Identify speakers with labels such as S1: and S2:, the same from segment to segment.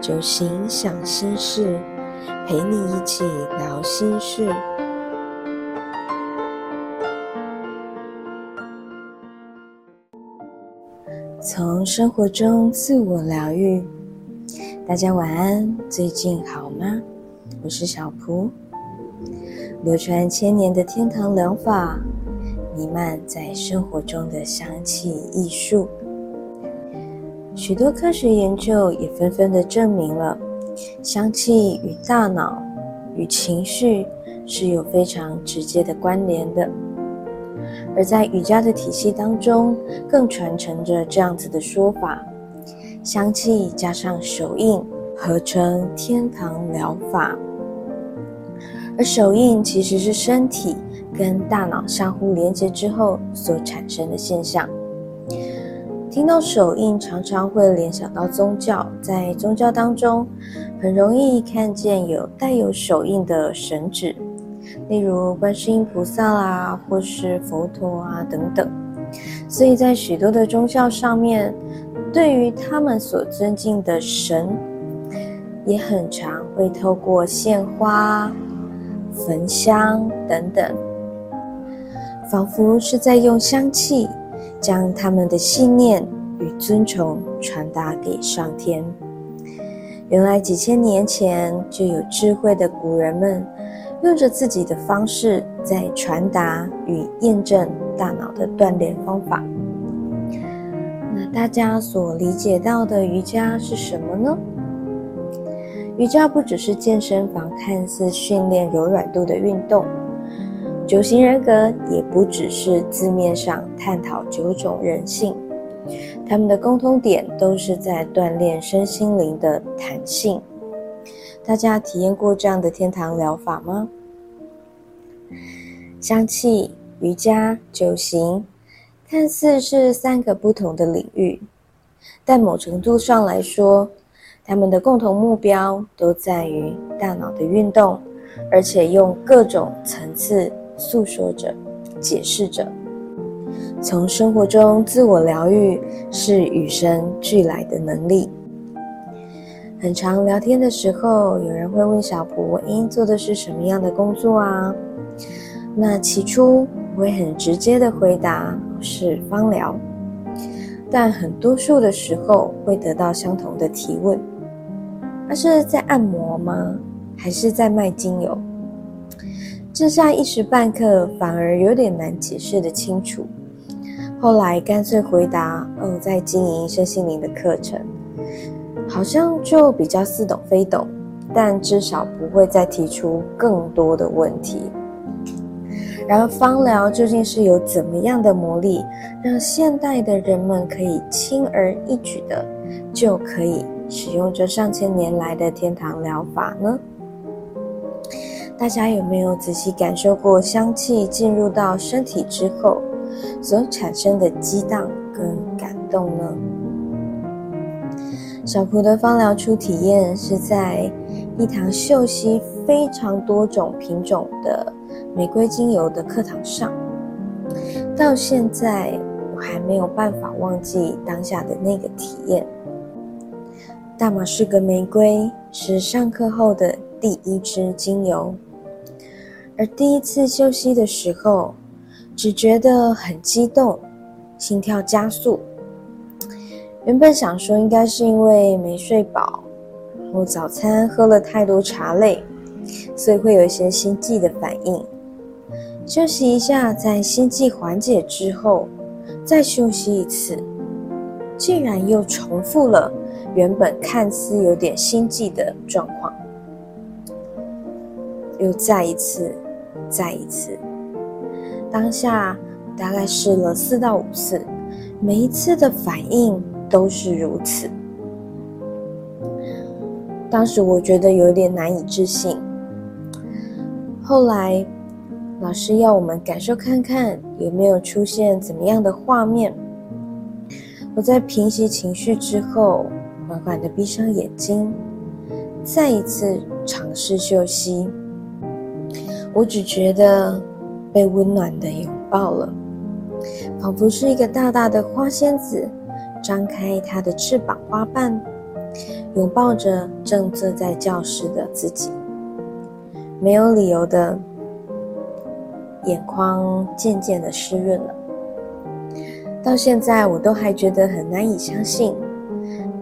S1: 就心想心事，陪你一起聊心事。从生活中自我疗愈，大家晚安，最近好吗？我是小蒲，流传千年的天堂疗法，弥漫在生活中的香气艺术。许多科学研究也纷纷的证明了，香气与大脑、与情绪是有非常直接的关联的。而在瑜伽的体系当中，更传承着这样子的说法：香气加上手印，合成天堂疗法。而手印其实是身体跟大脑相互连接之后所产生的现象。听到手印，常常会联想到宗教。在宗教当中，很容易看见有带有手印的神祇，例如观世音菩萨啦，或是佛陀啊等等。所以在许多的宗教上面，对于他们所尊敬的神，也很常会透过献花、焚香等等，仿佛是在用香气。将他们的信念与尊崇传达给上天。原来几千年前就有智慧的古人们，用着自己的方式在传达与验证大脑的锻炼方法。那大家所理解到的瑜伽是什么呢？瑜伽不只是健身房看似训练柔软度的运动。九型人格也不只是字面上探讨九种人性，他们的共通点都是在锻炼身心灵的弹性。大家体验过这样的天堂疗法吗？香气、瑜伽、九型，看似是三个不同的领域，但某程度上来说，他们的共同目标都在于大脑的运动，而且用各种层次。诉说着，解释着，从生活中自我疗愈是与生俱来的能力。很常聊天的时候，有人会问小蒲：“英做的是什么样的工作啊？”那起初我会很直接的回答是芳疗，但很多数的时候会得到相同的提问：“那是在按摩吗？还是在卖精油？”这下一时半刻反而有点难解释的清楚。后来干脆回答：“哦，在经营身心灵的课程，好像就比较似懂非懂，但至少不会再提出更多的问题。”然而，芳疗究竟是有怎么样的魔力，让现代的人们可以轻而易举的就可以使用这上千年来的天堂疗法呢？大家有没有仔细感受过香气进入到身体之后所产生的激荡跟感动呢？小蒲的芳疗初体验是在一堂嗅吸非常多种品种的玫瑰精油的课堂上，到现在我还没有办法忘记当下的那个体验。大马士革玫瑰是上课后的第一支精油。而第一次休息的时候，只觉得很激动，心跳加速。原本想说应该是因为没睡饱，然后早餐喝了太多茶类，所以会有一些心悸的反应。休息一下，在心悸缓解之后，再休息一次，竟然又重复了原本看似有点心悸的状况，又再一次。再一次，当下大概试了四到五次，每一次的反应都是如此。当时我觉得有点难以置信。后来老师要我们感受看看有没有出现怎么样的画面。我在平息情绪之后，缓缓的闭上眼睛，再一次尝试休息。我只觉得被温暖的拥抱了，仿佛是一个大大的花仙子，张开它的翅膀花瓣，拥抱着正坐在教室的自己，没有理由的眼眶渐渐的湿润了。到现在我都还觉得很难以相信，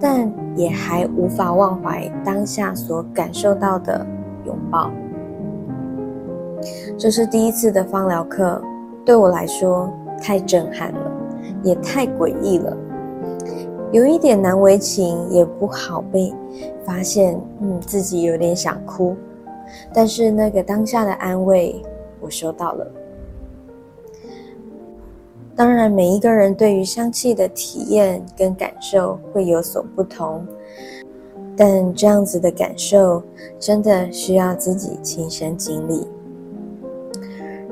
S1: 但也还无法忘怀当下所感受到的拥抱。这是第一次的芳疗课，对我来说太震撼了，也太诡异了，有一点难为情，也不好被发现，嗯，自己有点想哭，但是那个当下的安慰，我收到了。当然，每一个人对于香气的体验跟感受会有所不同，但这样子的感受真的需要自己亲身经历。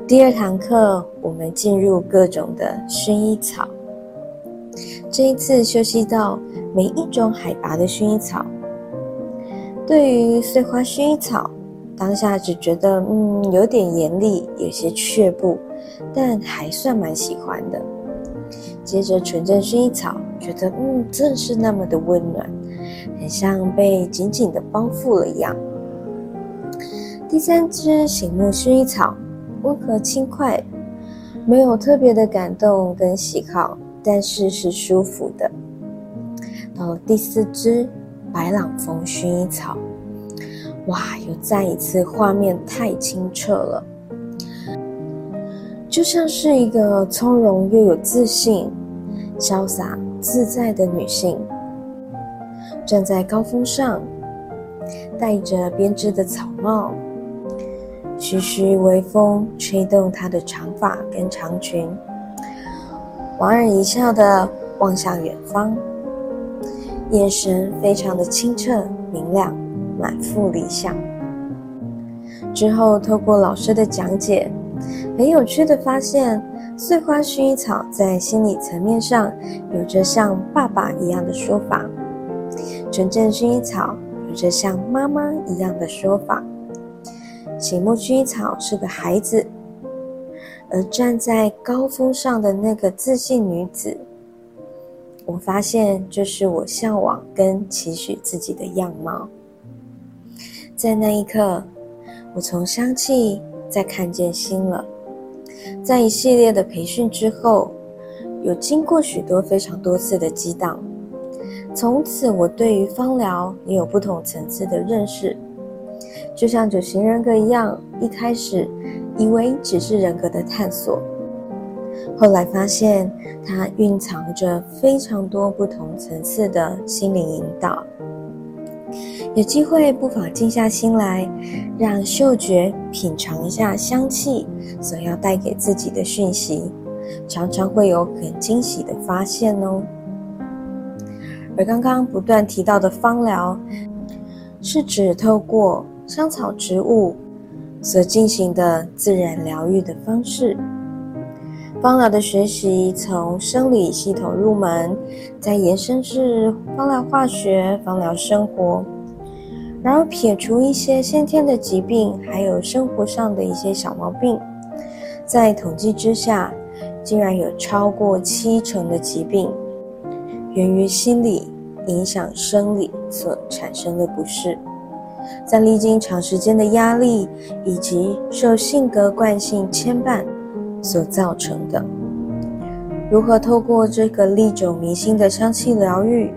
S1: 第二堂课，我们进入各种的薰衣草。这一次休息到每一种海拔的薰衣草。对于碎花薰衣草，当下只觉得嗯有点严厉，有些却步，但还算蛮喜欢的。接着纯正薰衣草，觉得嗯正是那么的温暖，很像被紧紧的包覆了一样。第三支醒目薰衣草。温和轻快，没有特别的感动跟喜好，但是是舒服的。到了第四支白朗峰薰衣草，哇，又再一次画面太清澈了，就像是一个从容又有自信、潇洒自在的女性，站在高峰上，戴着编织的草帽。徐徐微风吹动她的长发跟长裙，莞尔一笑的望向远方，眼神非常的清澈明亮，满腹理想。之后透过老师的讲解，很有趣的发现，碎花薰衣草在心理层面上有着像爸爸一样的说法，纯正薰衣草有着像妈妈一样的说法。醒目薰衣草是个孩子，而站在高峰上的那个自信女子，我发现这是我向往跟期许自己的样貌。在那一刻，我从香气再看见心了。在一系列的培训之后，有经过许多非常多次的激荡，从此我对于芳疗也有不同层次的认识。就像九型人格一样，一开始以为只是人格的探索，后来发现它蕴藏着非常多不同层次的心灵引导。有机会不妨静下心来，让嗅觉品尝一下香气所要带给自己的讯息，常常会有很惊喜的发现哦。而刚刚不断提到的芳疗，是指透过。香草植物所进行的自然疗愈的方式，芳疗的学习从生理系统入门，再延伸至芳疗化学、芳疗生活，然后撇除一些先天的疾病，还有生活上的一些小毛病，在统计之下，竟然有超过七成的疾病源于心理影响生理所产生的不适。在历经长时间的压力以及受性格惯性牵绊所造成的，如何透过这个历久弥新的香气疗愈，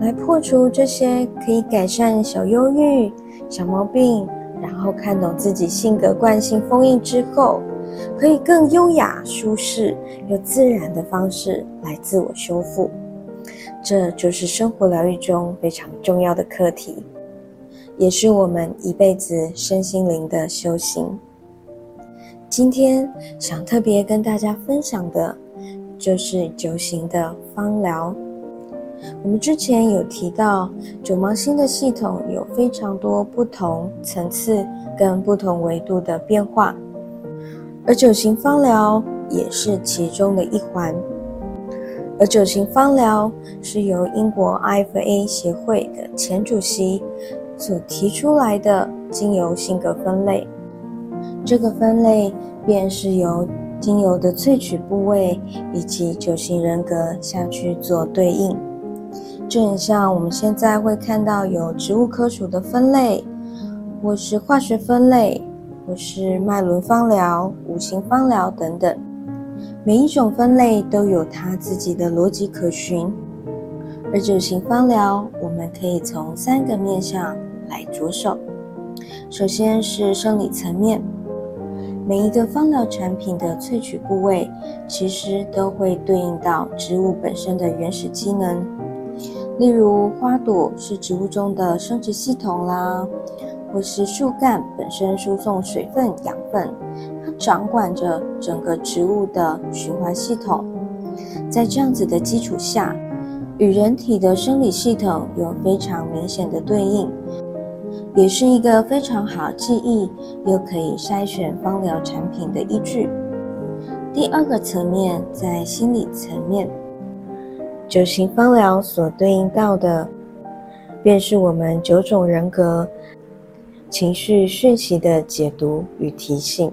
S1: 来破除这些可以改善小忧郁、小毛病，然后看懂自己性格惯性封印之后，可以更优雅、舒适又自然的方式来自我修复，这就是生活疗愈中非常重要的课题。也是我们一辈子身心灵的修行。今天想特别跟大家分享的，就是九型的芳疗。我们之前有提到，九芒星的系统有非常多不同层次跟不同维度的变化，而九型芳疗也是其中的一环。而九型芳疗是由英国 IFA 协会的前主席。所提出来的精油性格分类，这个分类便是由精油的萃取部位以及九型人格下去做对应。就很像我们现在会看到有植物科属的分类，或是化学分类，或是脉轮芳疗、五行芳疗等等。每一种分类都有它自己的逻辑可循。而九型芳疗，我们可以从三个面向来着手。首先是生理层面，每一个芳疗产品的萃取部位，其实都会对应到植物本身的原始机能。例如，花朵是植物中的生殖系统啦，或是树干本身输送水分、养分，它掌管着整个植物的循环系统。在这样子的基础下，与人体的生理系统有非常明显的对应。也是一个非常好记忆又可以筛选芳疗产品的依据。第二个层面在心理层面，九型芳疗所对应到的，便是我们九种人格情绪讯息的解读与提醒。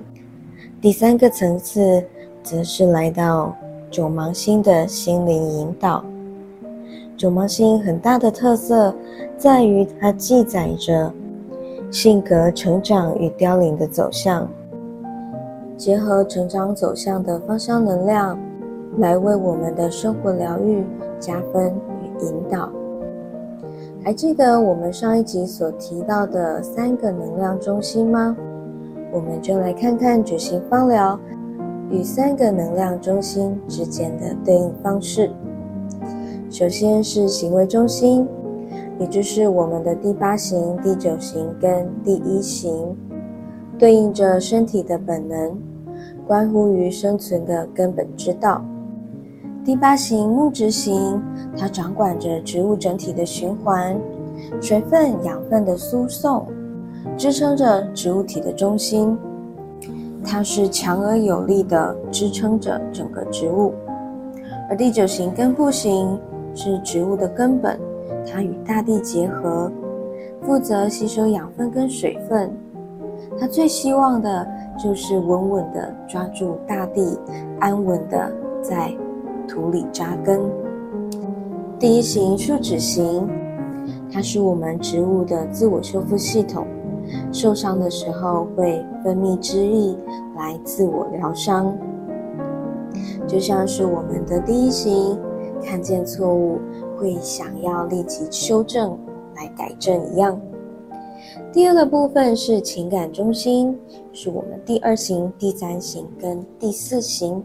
S1: 第三个层次，则是来到九芒星的心灵引导。九芒星很大的特色在于它记载着。性格成长与凋零的走向，结合成长走向的芳香能量，来为我们的生活疗愈加分与引导。还记得我们上一集所提到的三个能量中心吗？我们就来看看觉醒芳疗与三个能量中心之间的对应方式。首先是行为中心。也就是我们的第八型、第九型跟第一型，对应着身体的本能，关乎于生存的根本之道。第八型木质型，它掌管着植物整体的循环、水分、养分的输送，支撑着植物体的中心。它是强而有力的支撑着整个植物。而第九型根部型是植物的根本。它与大地结合，负责吸收养分跟水分。它最希望的就是稳稳的抓住大地，安稳的在土里扎根。第一型树脂型，它是我们植物的自我修复系统，受伤的时候会分泌汁液来自我疗伤，就像是我们的第一型，看见错误。会想要立即修正来改正一样。第二个部分是情感中心，是我们第二型、第三型跟第四型，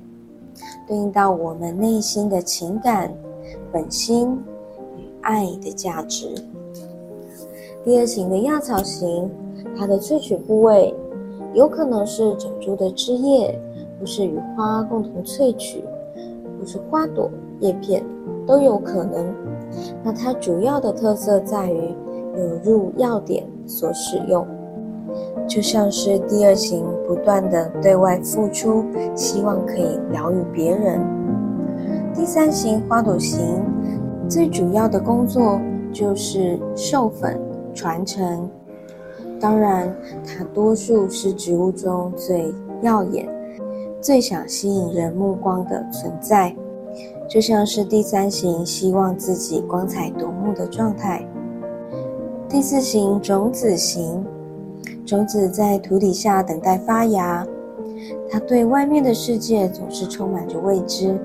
S1: 对应到我们内心的情感本心与爱的价值。第二型的亚草型，它的萃取部位有可能是整株的枝叶，或是与花共同萃取，或是花朵叶片。都有可能。那它主要的特色在于有入药点所使用，就像是第二型不断的对外付出，希望可以疗愈别人。第三型花朵型最主要的工作就是授粉传承，当然它多数是植物中最耀眼、最想吸引人目光的存在。就像是第三型希望自己光彩夺目的状态。第四型种子型，种子在土底下等待发芽，它对外面的世界总是充满着未知，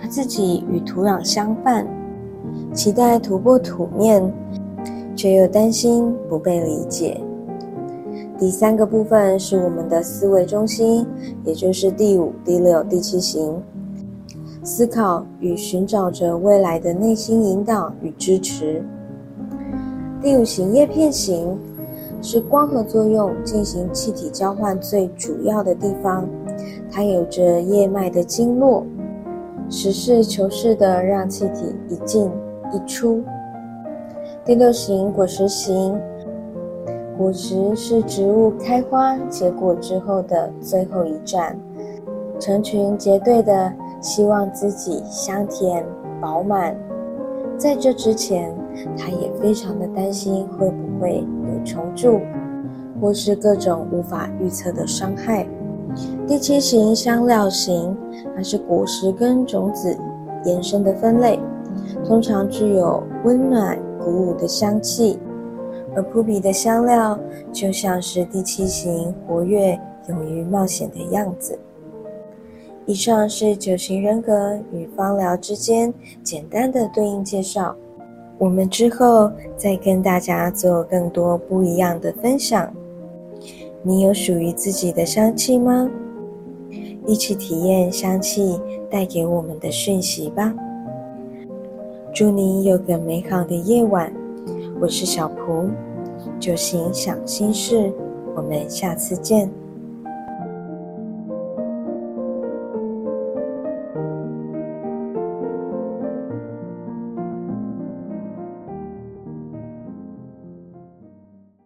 S1: 它自己与土壤相伴，期待突破土面，却又担心不被理解。第三个部分是我们的思维中心，也就是第五、第六、第七型。思考与寻找着未来的内心引导与支持。第五型叶片型是光合作用进行气体交换最主要的地方，它有着叶脉的经络，实事求是的让气体一进一出。第六型果实型，果实是植物开花结果之后的最后一站，成群结队的。希望自己香甜饱满，在这之前，他也非常的担心会不会有虫蛀，或是各种无法预测的伤害。第七型香料型，它是果实跟种子延伸的分类，通常具有温暖、鼓舞的香气，而扑鼻的香料就像是第七型活跃、勇于冒险的样子。以上是九型人格与芳疗之间简单的对应介绍。我们之后再跟大家做更多不一样的分享。你有属于自己的香气吗？一起体验香气带给我们的讯息吧。祝你有个美好的夜晚。我是小蒲，九型想心事，我们下次见。